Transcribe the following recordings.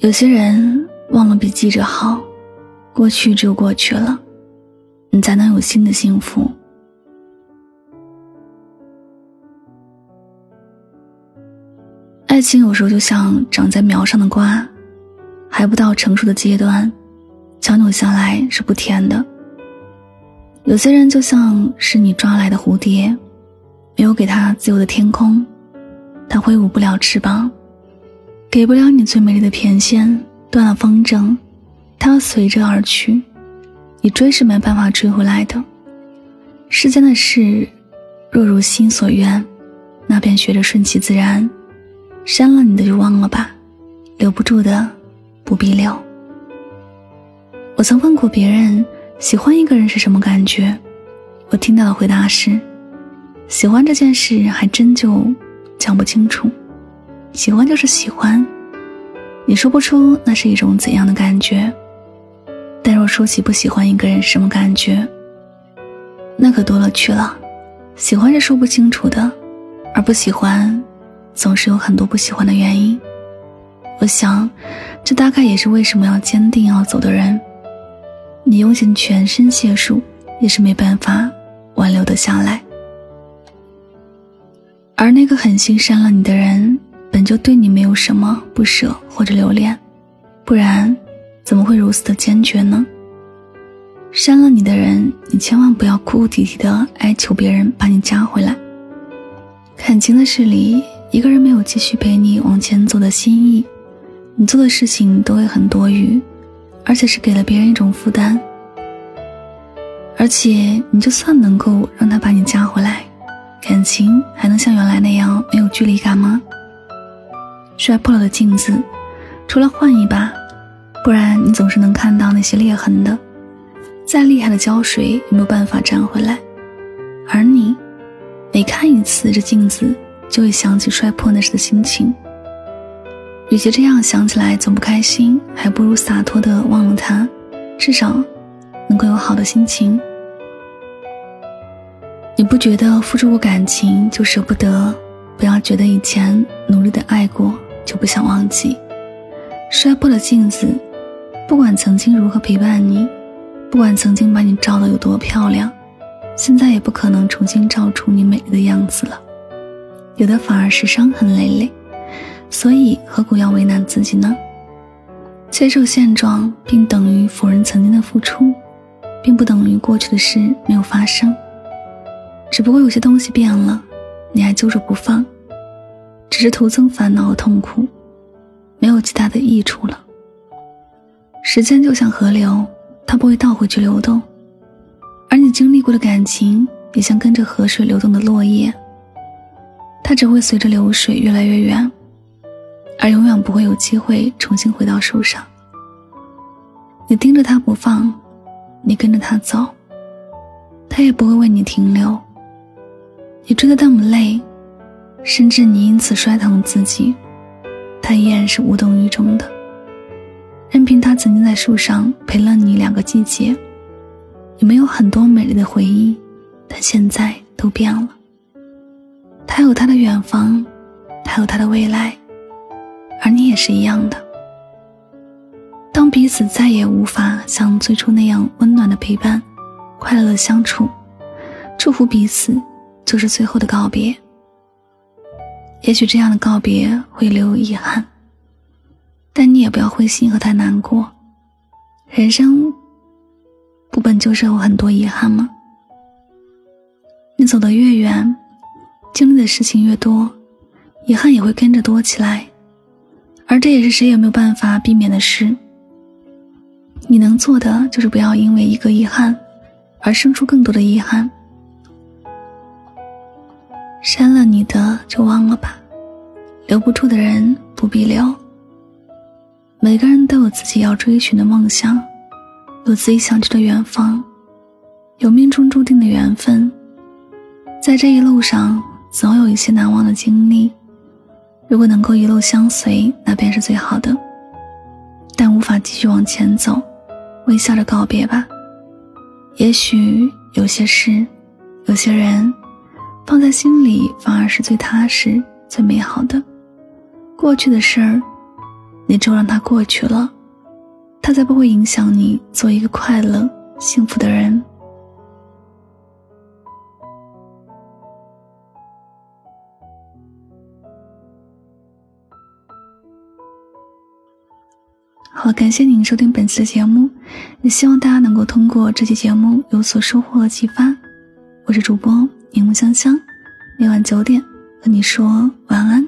有些人忘了比记着好，过去就过去了，你才能有新的幸福。爱情有时候就像长在苗上的瓜，还不到成熟的阶段，强扭下来是不甜的。有些人就像是你抓来的蝴蝶，没有给他自由的天空，他挥舞不了翅膀。给不了你最美丽的翩跹，断了风筝，它随着而去，你追是没办法追回来的。世间的事，若如心所愿，那便学着顺其自然。删了你的就忘了吧，留不住的不必留。我曾问过别人，喜欢一个人是什么感觉？我听到的回答是：喜欢这件事还真就讲不清楚。喜欢就是喜欢，你说不出那是一种怎样的感觉。但若说起不喜欢一个人什么感觉，那可多了去了。喜欢是说不清楚的，而不喜欢，总是有很多不喜欢的原因。我想，这大概也是为什么要坚定要走的人，你用尽全身解数，也是没办法挽留得下来。而那个狠心删了你的人。本就对你没有什么不舍或者留恋，不然怎么会如此的坚决呢？删了你的人，你千万不要哭哭啼啼的哀求别人把你加回来。感情的事里，一个人没有继续陪你往前走的心意，你做的事情都会很多余，而且是给了别人一种负担。而且，你就算能够让他把你加回来，感情还能像原来那样没有距离感吗？摔破了的镜子，除了换一把，不然你总是能看到那些裂痕的。再厉害的胶水也没有办法粘回来。而你，每看一次这镜子，就会想起摔破那时的心情。与其这样想起来总不开心，还不如洒脱的忘了它，至少能够有好的心情。你不觉得付出过感情就舍不得？不要觉得以前努力的爱过。就不想忘记，摔破了镜子，不管曾经如何陪伴你，不管曾经把你照的有多漂亮，现在也不可能重新照出你美丽的样子了。有的反而是伤痕累累，所以何苦要为难自己呢？接受现状，并等于否认曾经的付出，并不等于过去的事没有发生，只不过有些东西变了，你还揪着不放。只是徒增烦恼和痛苦，没有其他的益处了。时间就像河流，它不会倒回去流动，而你经历过的感情也像跟着河水流动的落叶，它只会随着流水越来越远，而永远不会有机会重新回到树上。你盯着它不放，你跟着它走，它也不会为你停留。你追得那么累。甚至你因此摔疼自己，他依然是无动于衷的，任凭他曾经在树上陪了你两个季节，你没有很多美丽的回忆？但现在都变了。他有他的远方，他有他的未来，而你也是一样的。当彼此再也无法像最初那样温暖的陪伴，快乐的相处，祝福彼此，就是最后的告别。也许这样的告别会留有遗憾，但你也不要灰心和太难过。人生不本就是有很多遗憾吗？你走得越远，经历的事情越多，遗憾也会跟着多起来，而这也是谁也没有办法避免的事。你能做的就是不要因为一个遗憾而生出更多的遗憾。删了你的就忘了吧，留不住的人不必留。每个人都有自己要追寻的梦想，有自己想去的远方，有命中注定的缘分。在这一路上，总有一些难忘的经历。如果能够一路相随，那便是最好的。但无法继续往前走，微笑着告别吧。也许有些事，有些人。放在心里反而是最踏实、最美好的。过去的事儿，你就让它过去了，它才不会影响你做一个快乐、幸福的人。好，感谢您收听本次的节目，也希望大家能够通过这期节目有所收获和启发。我是主播柠檬香香，每晚九点和你说晚安，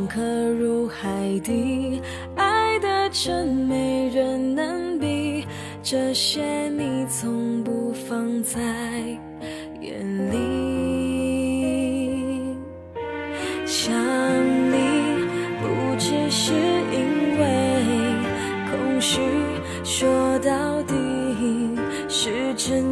深刻入海底，爱的真没人能比，这些你从不放在眼里。想你不只是因为空虚。说到底是真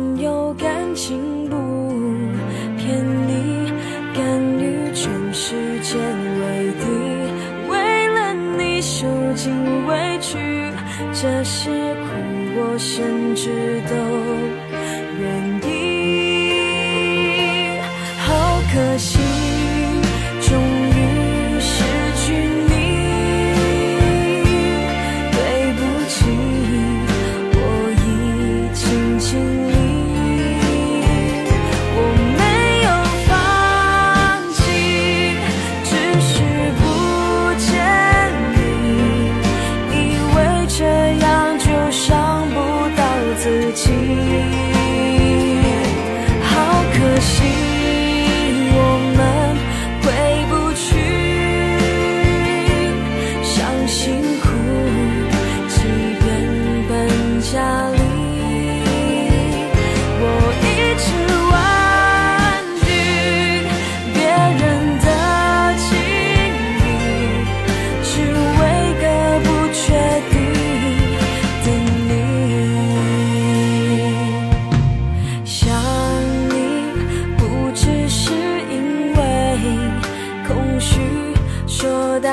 息好可惜。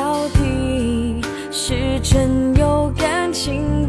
到底是真有感情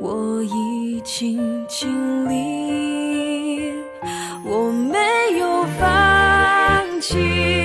我已经尽力，我没有放弃。